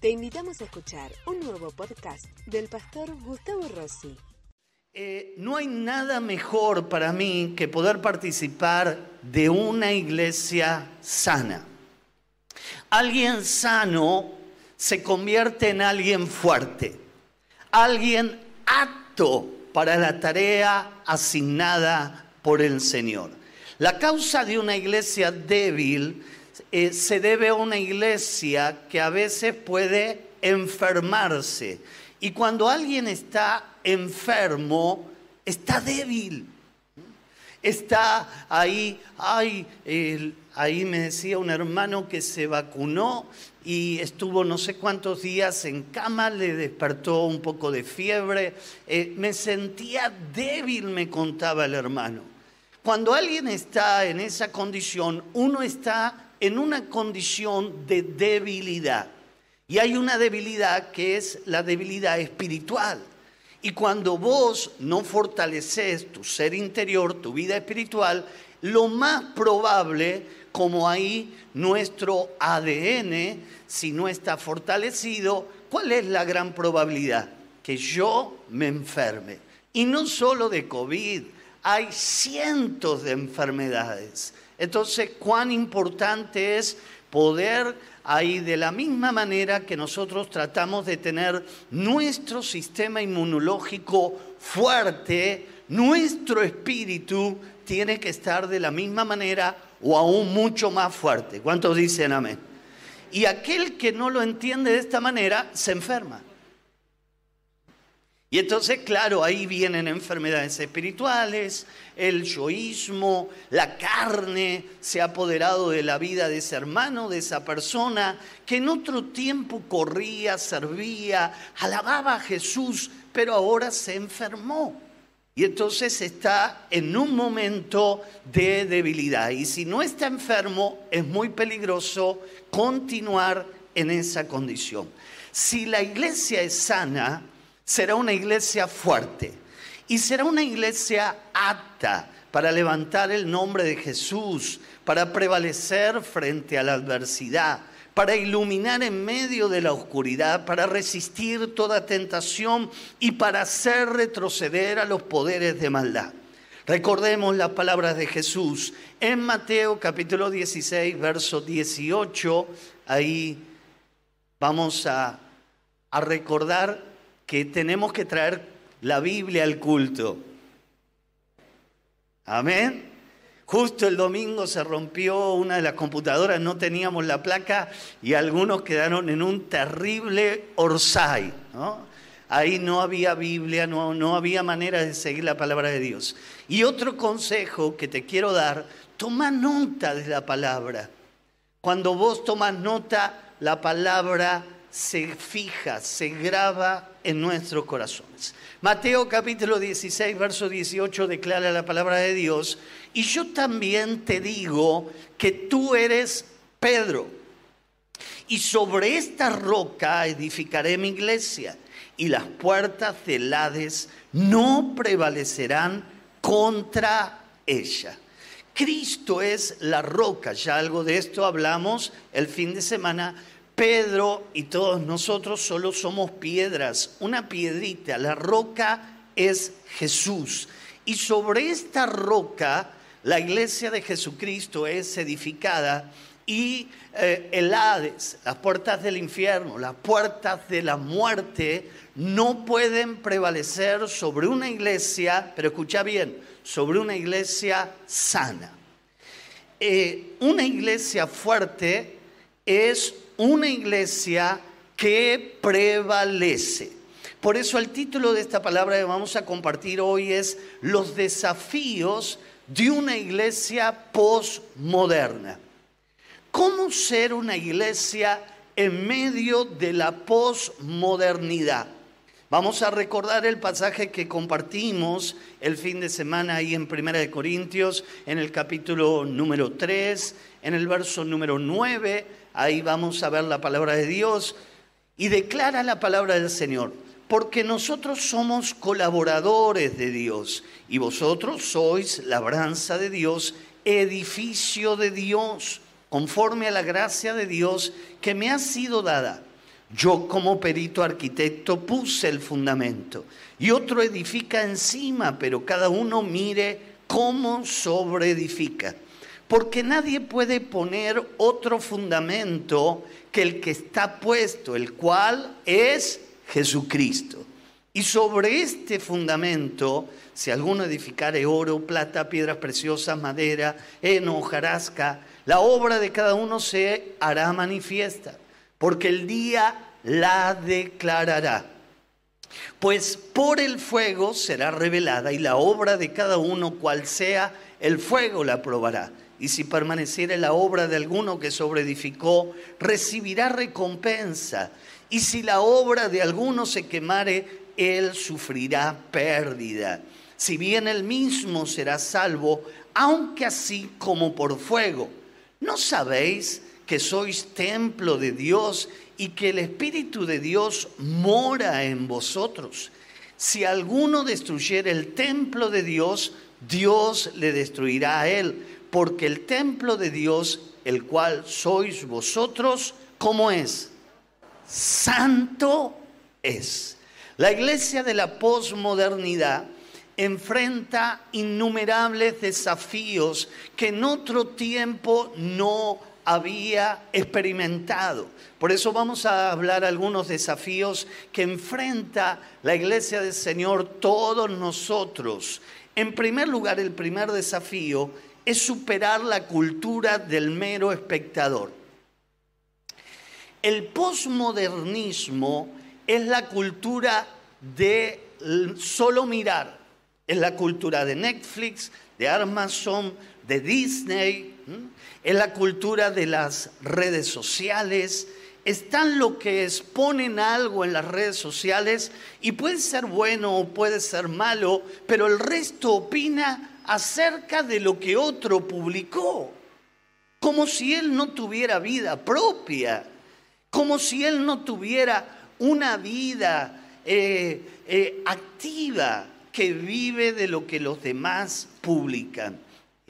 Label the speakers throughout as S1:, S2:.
S1: Te invitamos a escuchar un nuevo podcast del pastor Gustavo Rossi.
S2: Eh, no hay nada mejor para mí que poder participar de una iglesia sana. Alguien sano se convierte en alguien fuerte, alguien apto para la tarea asignada por el Señor. La causa de una iglesia débil eh, se debe a una iglesia que a veces puede enfermarse. Y cuando alguien está enfermo, está débil. Está ahí, ay, ahí me decía un hermano que se vacunó y estuvo no sé cuántos días en cama, le despertó un poco de fiebre. Eh, me sentía débil, me contaba el hermano. Cuando alguien está en esa condición, uno está en una condición de debilidad. Y hay una debilidad que es la debilidad espiritual. Y cuando vos no fortaleces tu ser interior, tu vida espiritual, lo más probable, como ahí nuestro ADN, si no está fortalecido, ¿cuál es la gran probabilidad? Que yo me enferme. Y no solo de COVID, hay cientos de enfermedades. Entonces, cuán importante es poder ahí de la misma manera que nosotros tratamos de tener nuestro sistema inmunológico fuerte, nuestro espíritu tiene que estar de la misma manera o aún mucho más fuerte. ¿Cuántos dicen amén? Y aquel que no lo entiende de esta manera se enferma. Y entonces, claro, ahí vienen enfermedades espirituales, el yoísmo, la carne se ha apoderado de la vida de ese hermano, de esa persona, que en otro tiempo corría, servía, alababa a Jesús, pero ahora se enfermó. Y entonces está en un momento de debilidad. Y si no está enfermo, es muy peligroso continuar en esa condición. Si la iglesia es sana, será una iglesia fuerte y será una iglesia apta para levantar el nombre de Jesús, para prevalecer frente a la adversidad, para iluminar en medio de la oscuridad, para resistir toda tentación y para hacer retroceder a los poderes de maldad. Recordemos las palabras de Jesús en Mateo capítulo 16, verso 18. Ahí vamos a, a recordar que tenemos que traer la Biblia al culto. Amén. Justo el domingo se rompió una de las computadoras, no teníamos la placa y algunos quedaron en un terrible orsay. Ahí no había Biblia, no, no había manera de seguir la palabra de Dios. Y otro consejo que te quiero dar, toma nota de la palabra. Cuando vos tomas nota, la palabra se fija, se graba en nuestros corazones. Mateo capítulo 16, verso 18 declara la palabra de Dios, y yo también te digo que tú eres Pedro, y sobre esta roca edificaré mi iglesia, y las puertas del Hades no prevalecerán contra ella. Cristo es la roca, ya algo de esto hablamos el fin de semana, Pedro y todos nosotros solo somos piedras, una piedrita. La roca es Jesús. Y sobre esta roca la iglesia de Jesucristo es edificada y eh, el Hades, las puertas del infierno, las puertas de la muerte, no pueden prevalecer sobre una iglesia, pero escucha bien, sobre una iglesia sana. Eh, una iglesia fuerte es una iglesia que prevalece. Por eso el título de esta palabra que vamos a compartir hoy es Los desafíos de una iglesia postmoderna. ¿Cómo ser una iglesia en medio de la posmodernidad? Vamos a recordar el pasaje que compartimos el fin de semana ahí en Primera de Corintios, en el capítulo número 3, en el verso número 9 ahí vamos a ver la palabra de Dios y declara la palabra del Señor, porque nosotros somos colaboradores de Dios y vosotros sois labranza de Dios, edificio de Dios, conforme a la gracia de Dios que me ha sido dada. Yo como perito arquitecto puse el fundamento y otro edifica encima, pero cada uno mire cómo sobreedifica. Porque nadie puede poner otro fundamento que el que está puesto, el cual es Jesucristo. Y sobre este fundamento, si alguno edificare oro, plata, piedras preciosas, madera, heno, hojarasca, la obra de cada uno se hará manifiesta, porque el día la declarará. Pues por el fuego será revelada y la obra de cada uno, cual sea, el fuego la probará. Y si permaneciere la obra de alguno que sobreedificó, recibirá recompensa. Y si la obra de alguno se quemare, él sufrirá pérdida. Si bien él mismo será salvo, aunque así como por fuego. ¿No sabéis que sois templo de Dios y que el Espíritu de Dios mora en vosotros? Si alguno destruyera el templo de Dios, Dios le destruirá a él, porque el templo de Dios, el cual sois vosotros, ¿cómo es? Santo es. La iglesia de la posmodernidad enfrenta innumerables desafíos que en otro tiempo no había experimentado. Por eso vamos a hablar algunos desafíos que enfrenta la iglesia del Señor todos nosotros. En primer lugar, el primer desafío es superar la cultura del mero espectador. El posmodernismo es la cultura de solo mirar. Es la cultura de Netflix, de Amazon, de Disney. Es la cultura de las redes sociales. Están lo que exponen algo en las redes sociales y puede ser bueno o puede ser malo, pero el resto opina acerca de lo que otro publicó. Como si él no tuviera vida propia. Como si él no tuviera una vida eh, eh, activa que vive de lo que los demás publican.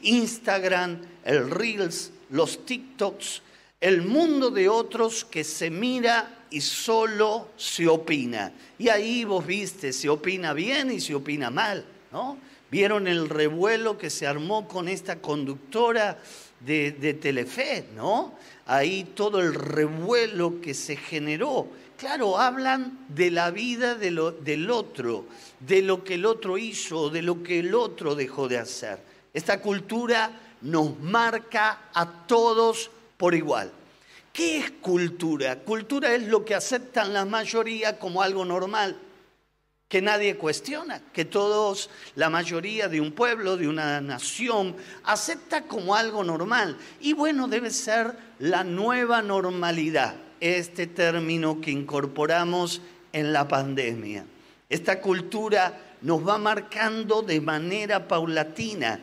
S2: Instagram, el Reels, los TikToks, el mundo de otros que se mira y solo se opina. Y ahí vos viste, se opina bien y se opina mal, ¿no? Vieron el revuelo que se armó con esta conductora de, de Telefe, ¿no? Ahí todo el revuelo que se generó Claro, hablan de la vida del otro, de lo que el otro hizo, de lo que el otro dejó de hacer. Esta cultura nos marca a todos por igual. ¿Qué es cultura? Cultura es lo que aceptan la mayoría como algo normal, que nadie cuestiona, que todos, la mayoría de un pueblo, de una nación, acepta como algo normal. Y bueno, debe ser la nueva normalidad este término que incorporamos en la pandemia. Esta cultura nos va marcando de manera paulatina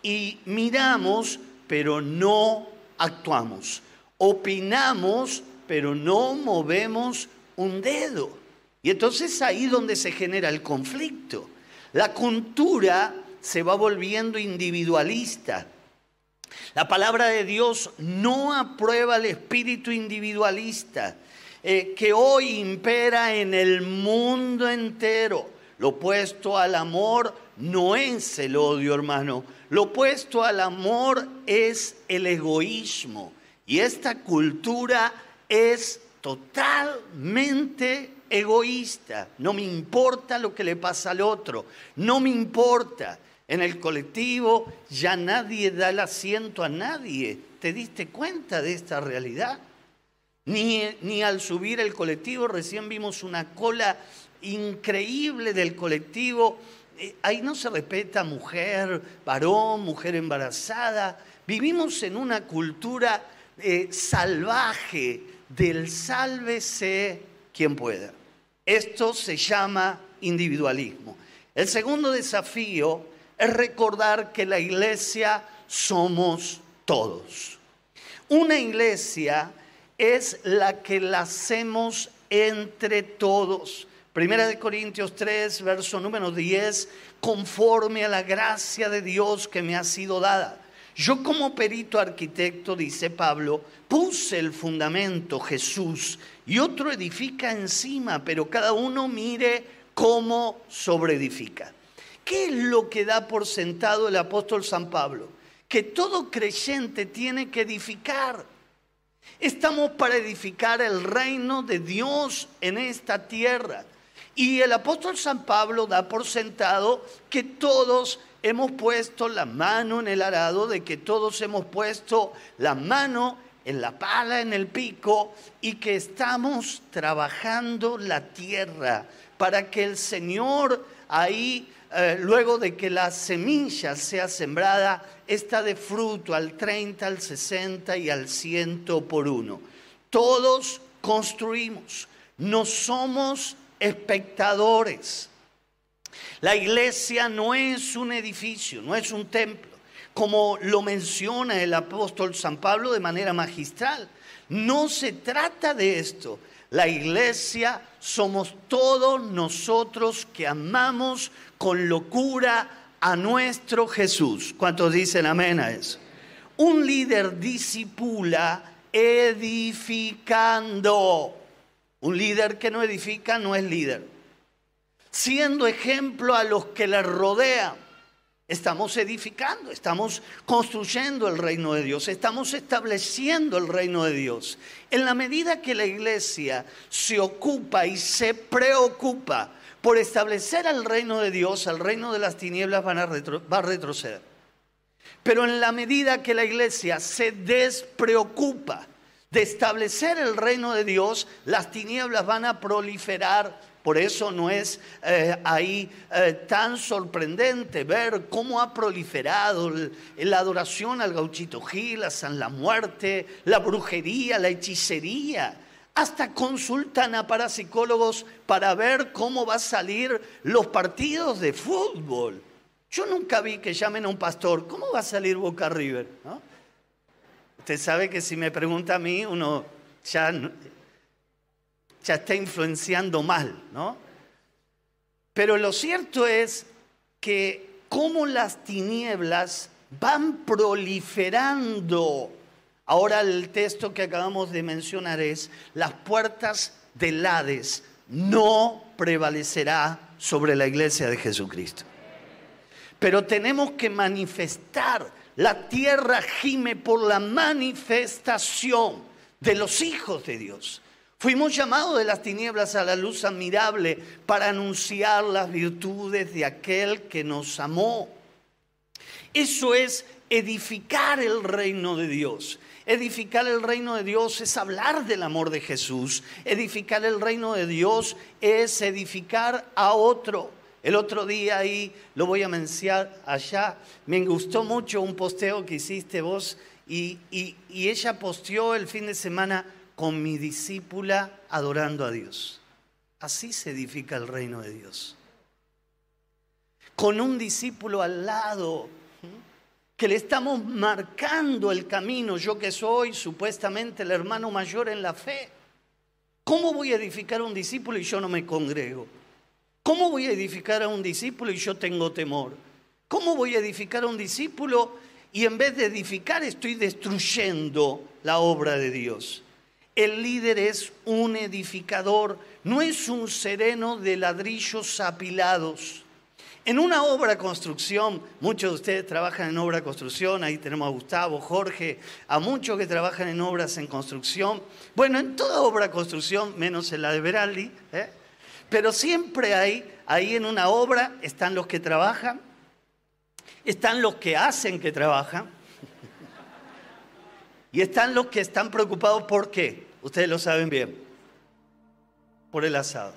S2: y miramos, pero no actuamos. Opinamos, pero no movemos un dedo. Y entonces ahí donde se genera el conflicto. La cultura se va volviendo individualista la palabra de Dios no aprueba el espíritu individualista eh, que hoy impera en el mundo entero. Lo opuesto al amor no es el odio, hermano. Lo opuesto al amor es el egoísmo. Y esta cultura es totalmente egoísta. No me importa lo que le pasa al otro. No me importa. En el colectivo ya nadie da el asiento a nadie. ¿Te diste cuenta de esta realidad? Ni, ni al subir el colectivo, recién vimos una cola increíble del colectivo. Eh, ahí no se respeta mujer, varón, mujer embarazada. Vivimos en una cultura eh, salvaje del sálvese quien pueda. Esto se llama individualismo. El segundo desafío es recordar que la iglesia somos todos. Una iglesia es la que la hacemos entre todos. Primera de Corintios 3, verso número 10, conforme a la gracia de Dios que me ha sido dada. Yo como perito arquitecto, dice Pablo, puse el fundamento, Jesús, y otro edifica encima, pero cada uno mire cómo sobreedifica. ¿Qué es lo que da por sentado el apóstol San Pablo? Que todo creyente tiene que edificar. Estamos para edificar el reino de Dios en esta tierra. Y el apóstol San Pablo da por sentado que todos hemos puesto la mano en el arado, de que todos hemos puesto la mano en la pala, en el pico, y que estamos trabajando la tierra para que el Señor ahí, eh, luego de que la semilla sea sembrada, está de fruto al 30, al 60 y al 100 por uno. Todos construimos, no somos espectadores. La iglesia no es un edificio, no es un templo, como lo menciona el apóstol San Pablo de manera magistral. No se trata de esto. La iglesia somos todos nosotros que amamos con locura a nuestro Jesús. ¿Cuántos dicen amén a eso? Un líder disipula edificando. Un líder que no edifica no es líder siendo ejemplo a los que le rodean. Estamos edificando, estamos construyendo el reino de Dios, estamos estableciendo el reino de Dios. En la medida que la iglesia se ocupa y se preocupa por establecer el reino de Dios, el reino de las tinieblas va a retroceder. Pero en la medida que la iglesia se despreocupa de establecer el reino de Dios, las tinieblas van a proliferar por eso no es eh, ahí eh, tan sorprendente ver cómo ha proliferado la adoración al gauchito Gil, a San la Muerte, la brujería, la hechicería. Hasta consultan a parapsicólogos para ver cómo va a salir los partidos de fútbol. Yo nunca vi que llamen a un pastor, ¿cómo va a salir Boca River? Usted sabe que si me pregunta a mí, uno ya ya está influenciando mal, ¿no? Pero lo cierto es que como las tinieblas van proliferando, ahora el texto que acabamos de mencionar es, las puertas del Hades no prevalecerá sobre la iglesia de Jesucristo. Pero tenemos que manifestar, la tierra gime por la manifestación de los hijos de Dios. Fuimos llamados de las tinieblas a la luz admirable para anunciar las virtudes de aquel que nos amó. Eso es edificar el reino de Dios. Edificar el reino de Dios es hablar del amor de Jesús. Edificar el reino de Dios es edificar a otro. El otro día ahí, lo voy a mencionar allá, me gustó mucho un posteo que hiciste vos y, y ella posteó el fin de semana con mi discípula adorando a Dios. Así se edifica el reino de Dios. Con un discípulo al lado, que le estamos marcando el camino, yo que soy supuestamente el hermano mayor en la fe. ¿Cómo voy a edificar a un discípulo y yo no me congrego? ¿Cómo voy a edificar a un discípulo y yo tengo temor? ¿Cómo voy a edificar a un discípulo y en vez de edificar estoy destruyendo la obra de Dios? El líder es un edificador, no es un sereno de ladrillos apilados. En una obra construcción, muchos de ustedes trabajan en obra construcción, ahí tenemos a Gustavo, Jorge, a muchos que trabajan en obras en construcción. Bueno, en toda obra construcción, menos en la de Veraldi, ¿eh? pero siempre hay, ahí en una obra están los que trabajan, están los que hacen que trabajan, y están los que están preocupados por qué. Ustedes lo saben bien. Por el asado.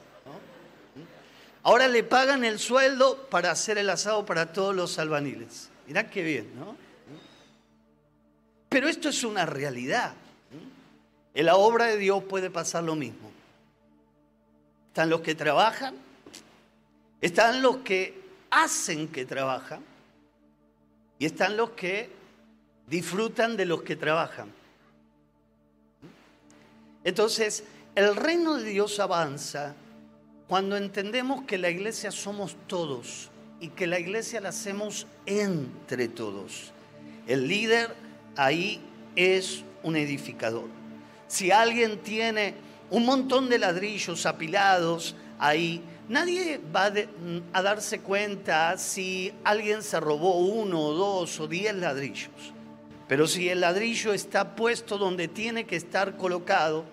S2: Ahora le pagan el sueldo para hacer el asado para todos los albaniles. Mirá qué bien, ¿no? Pero esto es una realidad. En la obra de Dios puede pasar lo mismo. Están los que trabajan, están los que hacen que trabajan y están los que disfrutan de los que trabajan. Entonces, el reino de Dios avanza cuando entendemos que la iglesia somos todos y que la iglesia la hacemos entre todos. El líder ahí es un edificador. Si alguien tiene un montón de ladrillos apilados ahí, nadie va a darse cuenta si alguien se robó uno o dos o diez ladrillos. Pero si el ladrillo está puesto donde tiene que estar colocado,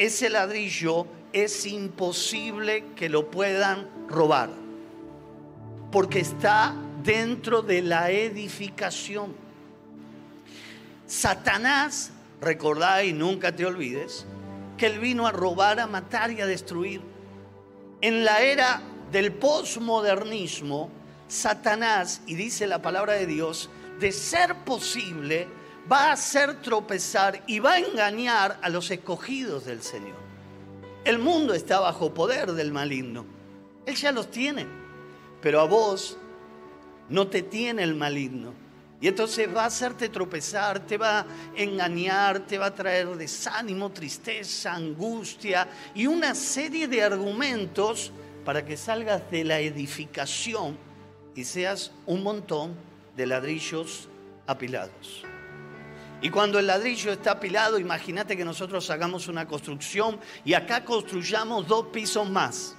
S2: ese ladrillo es imposible que lo puedan robar, porque está dentro de la edificación. Satanás, recordá y nunca te olvides, que él vino a robar, a matar y a destruir. En la era del posmodernismo, Satanás, y dice la palabra de Dios, de ser posible, va a hacer tropezar y va a engañar a los escogidos del Señor. El mundo está bajo poder del maligno. Él ya los tiene. Pero a vos no te tiene el maligno. Y entonces va a hacerte tropezar, te va a engañar, te va a traer desánimo, tristeza, angustia y una serie de argumentos para que salgas de la edificación y seas un montón de ladrillos apilados. Y cuando el ladrillo está apilado, imagínate que nosotros hagamos una construcción y acá construyamos dos pisos más.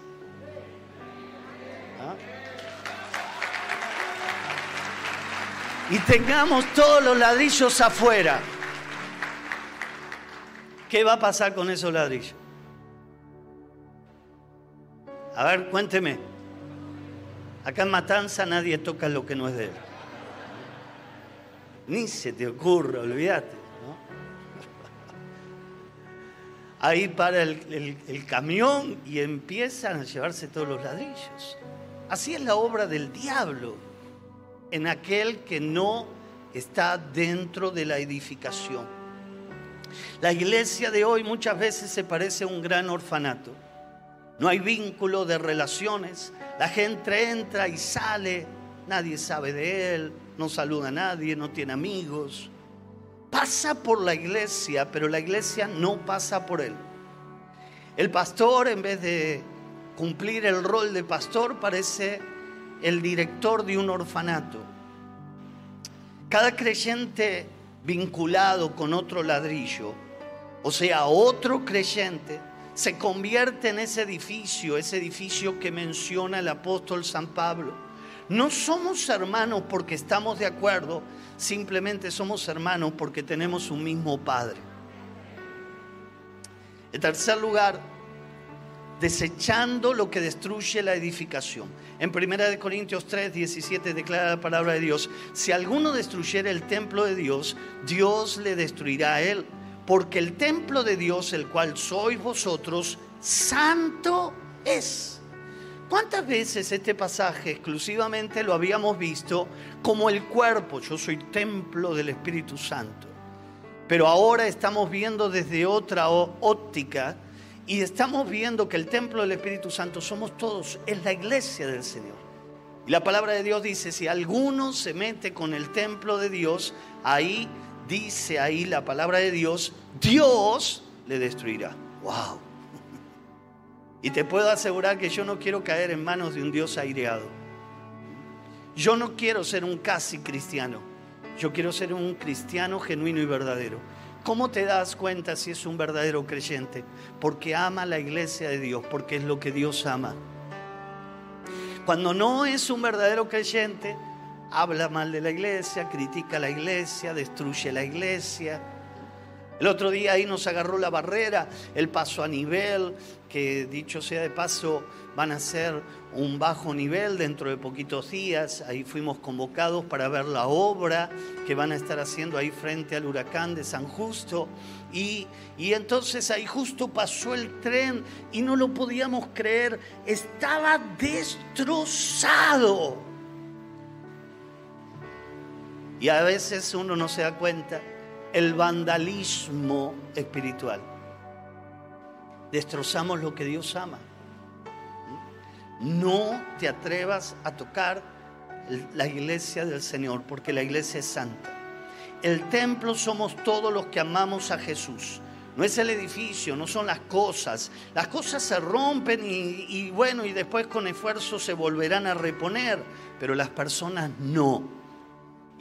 S2: ¿Ah? Y tengamos todos los ladrillos afuera. ¿Qué va a pasar con esos ladrillos? A ver, cuénteme. Acá en Matanza nadie toca lo que no es de él. Ni se te ocurra, olvídate. Ahí para el, el camión y empiezan a llevarse todos los ladrillos. Así es la obra del diablo en aquel que no está dentro de la edificación. La iglesia de hoy muchas veces se parece a un gran orfanato. No hay vínculo de relaciones. La gente entra y sale, nadie sabe de él, no saluda a nadie, no tiene amigos. Pasa por la iglesia, pero la iglesia no pasa por él. El pastor, en vez de cumplir el rol de pastor, parece el director de un orfanato. Cada creyente vinculado con otro ladrillo, o sea, otro creyente, se convierte en ese edificio, ese edificio que menciona el apóstol San Pablo no somos hermanos porque estamos de acuerdo, simplemente somos hermanos porque tenemos un mismo Padre. En tercer lugar, desechando lo que destruye la edificación. En 1 Corintios 3, 17 declara la palabra de Dios, si alguno destruyera el templo de Dios, Dios le destruirá a él, porque el templo de Dios, el cual sois vosotros, santo es. ¿Cuántas veces este pasaje exclusivamente lo habíamos visto como el cuerpo? Yo soy templo del Espíritu Santo. Pero ahora estamos viendo desde otra óptica y estamos viendo que el templo del Espíritu Santo somos todos, es la iglesia del Señor. Y la palabra de Dios dice, si alguno se mete con el templo de Dios, ahí dice ahí la palabra de Dios, Dios le destruirá. ¡Wow! Y te puedo asegurar que yo no quiero caer en manos de un Dios aireado. Yo no quiero ser un casi cristiano. Yo quiero ser un cristiano genuino y verdadero. ¿Cómo te das cuenta si es un verdadero creyente? Porque ama la iglesia de Dios, porque es lo que Dios ama. Cuando no es un verdadero creyente, habla mal de la iglesia, critica la iglesia, destruye la iglesia, el otro día ahí nos agarró la barrera, el paso a nivel, que dicho sea de paso, van a ser un bajo nivel dentro de poquitos días. Ahí fuimos convocados para ver la obra que van a estar haciendo ahí frente al huracán de San Justo. Y, y entonces ahí justo pasó el tren y no lo podíamos creer, estaba destrozado. Y a veces uno no se da cuenta el vandalismo espiritual. Destrozamos lo que Dios ama. No te atrevas a tocar la iglesia del Señor, porque la iglesia es santa. El templo somos todos los que amamos a Jesús. No es el edificio, no son las cosas. Las cosas se rompen y, bueno, y después con esfuerzo se volverán a reponer, pero las personas no.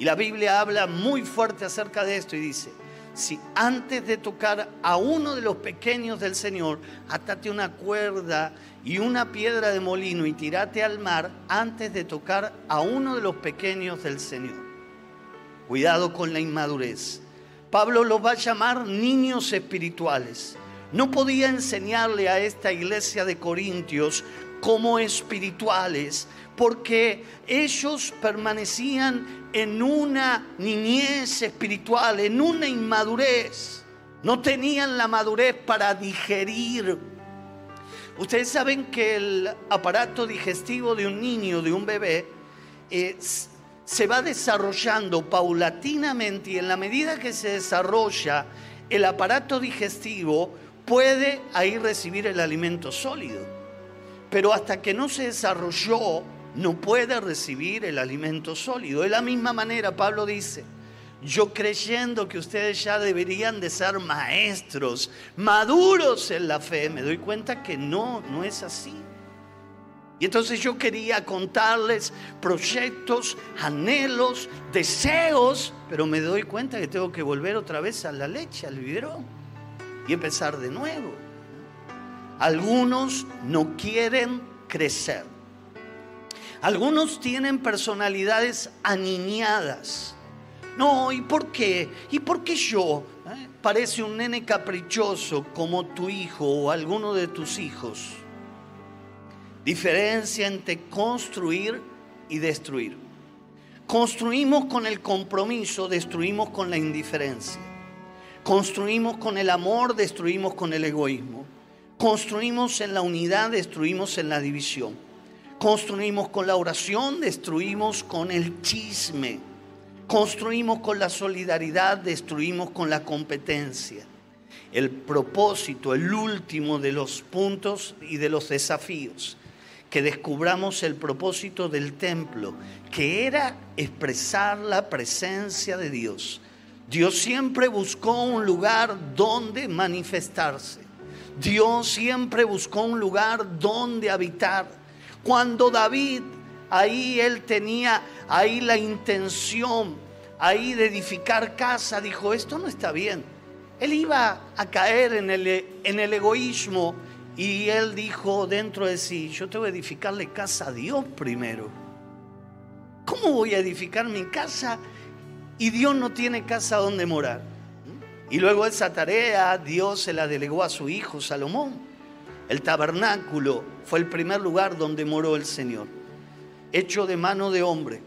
S2: Y la Biblia habla muy fuerte acerca de esto y dice, si antes de tocar a uno de los pequeños del Señor, atate una cuerda y una piedra de molino y tirate al mar antes de tocar a uno de los pequeños del Señor. Cuidado con la inmadurez. Pablo los va a llamar niños espirituales. No podía enseñarle a esta iglesia de Corintios como espirituales, porque ellos permanecían en una niñez espiritual, en una inmadurez. No tenían la madurez para digerir. Ustedes saben que el aparato digestivo de un niño, de un bebé, se va desarrollando paulatinamente y en la medida que se desarrolla el aparato digestivo puede ahí recibir el alimento sólido. Pero hasta que no se desarrolló no puede recibir el alimento sólido. De la misma manera, Pablo dice, yo creyendo que ustedes ya deberían de ser maestros, maduros en la fe, me doy cuenta que no, no es así. Y entonces yo quería contarles proyectos, anhelos, deseos, pero me doy cuenta que tengo que volver otra vez a la leche, al biberón, y empezar de nuevo. Algunos no quieren crecer. Algunos tienen personalidades aniñadas. No, ¿y por qué? ¿Y por qué yo? ¿Eh? Parece un nene caprichoso como tu hijo o alguno de tus hijos. Diferencia entre construir y destruir. Construimos con el compromiso, destruimos con la indiferencia. Construimos con el amor, destruimos con el egoísmo. Construimos en la unidad, destruimos en la división. Construimos con la oración, destruimos con el chisme. Construimos con la solidaridad, destruimos con la competencia. El propósito, el último de los puntos y de los desafíos, que descubramos el propósito del templo, que era expresar la presencia de Dios. Dios siempre buscó un lugar donde manifestarse. Dios siempre buscó un lugar donde habitar. Cuando David, ahí él tenía ahí la intención, ahí de edificar casa, dijo, esto no está bien. Él iba a caer en el, en el egoísmo y él dijo dentro de sí, yo tengo que edificarle casa a Dios primero. ¿Cómo voy a edificar mi casa y Dios no tiene casa donde morar? Y luego esa tarea Dios se la delegó a su hijo Salomón. El tabernáculo fue el primer lugar donde moró el Señor, hecho de mano de hombre.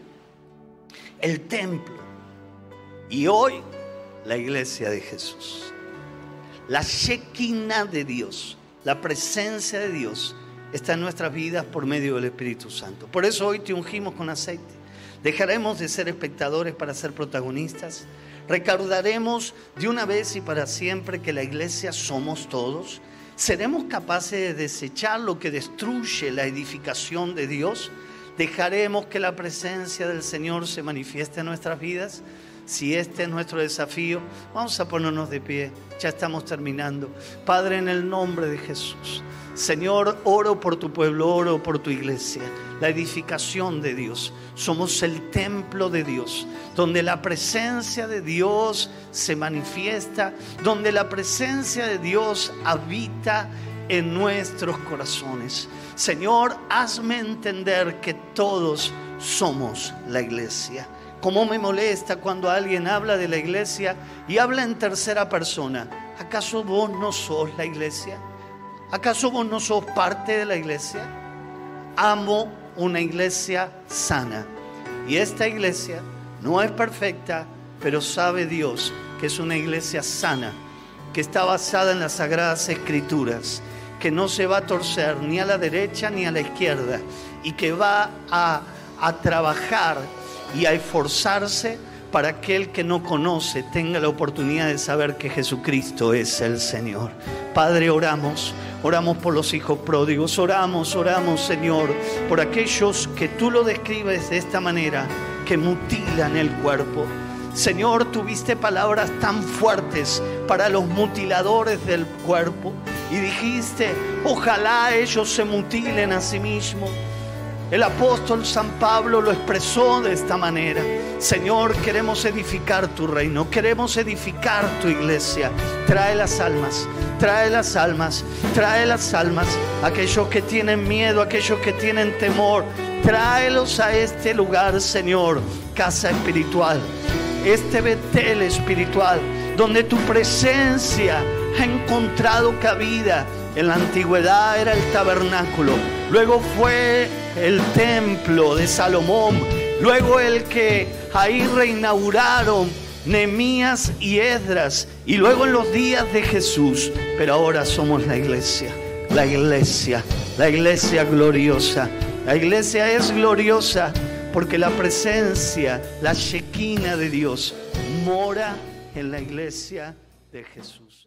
S2: El templo. Y hoy la iglesia de Jesús. La Shekinah de Dios, la presencia de Dios está en nuestras vidas por medio del Espíritu Santo. Por eso hoy te ungimos con aceite. Dejaremos de ser espectadores para ser protagonistas. Recordaremos de una vez y para siempre que la iglesia somos todos ¿Seremos capaces de desechar lo que destruye la edificación de Dios? ¿Dejaremos que la presencia del Señor se manifieste en nuestras vidas? Si este es nuestro desafío, vamos a ponernos de pie. Ya estamos terminando. Padre, en el nombre de Jesús. Señor, oro por tu pueblo, oro por tu iglesia, la edificación de Dios. Somos el templo de Dios, donde la presencia de Dios se manifiesta, donde la presencia de Dios habita en nuestros corazones. Señor, hazme entender que todos somos la iglesia. Cómo me molesta cuando alguien habla de la iglesia y habla en tercera persona. ¿Acaso vos no sos la iglesia? ¿Acaso vos no sos parte de la iglesia? Amo una iglesia sana. Y esta iglesia no es perfecta, pero sabe Dios que es una iglesia sana, que está basada en las sagradas escrituras, que no se va a torcer ni a la derecha ni a la izquierda y que va a, a trabajar y a esforzarse para aquel que no conoce tenga la oportunidad de saber que Jesucristo es el Señor. Padre, oramos, oramos por los hijos pródigos, oramos, oramos, Señor, por aquellos que tú lo describes de esta manera, que mutilan el cuerpo. Señor, tuviste palabras tan fuertes para los mutiladores del cuerpo y dijiste, ojalá ellos se mutilen a sí mismos. El apóstol San Pablo lo expresó de esta manera. Señor, queremos edificar tu reino, queremos edificar tu iglesia. Trae las almas, trae las almas, trae las almas, aquellos que tienen miedo, aquellos que tienen temor, tráelos a este lugar, Señor, casa espiritual, este Betel espiritual, donde tu presencia ha encontrado cabida. En la antigüedad era el tabernáculo, luego fue el templo de Salomón, luego el que ahí reinauguraron Nemías y Edras, y luego en los días de Jesús, pero ahora somos la iglesia, la iglesia, la iglesia gloriosa. La iglesia es gloriosa porque la presencia, la shequina de Dios mora en la iglesia de Jesús.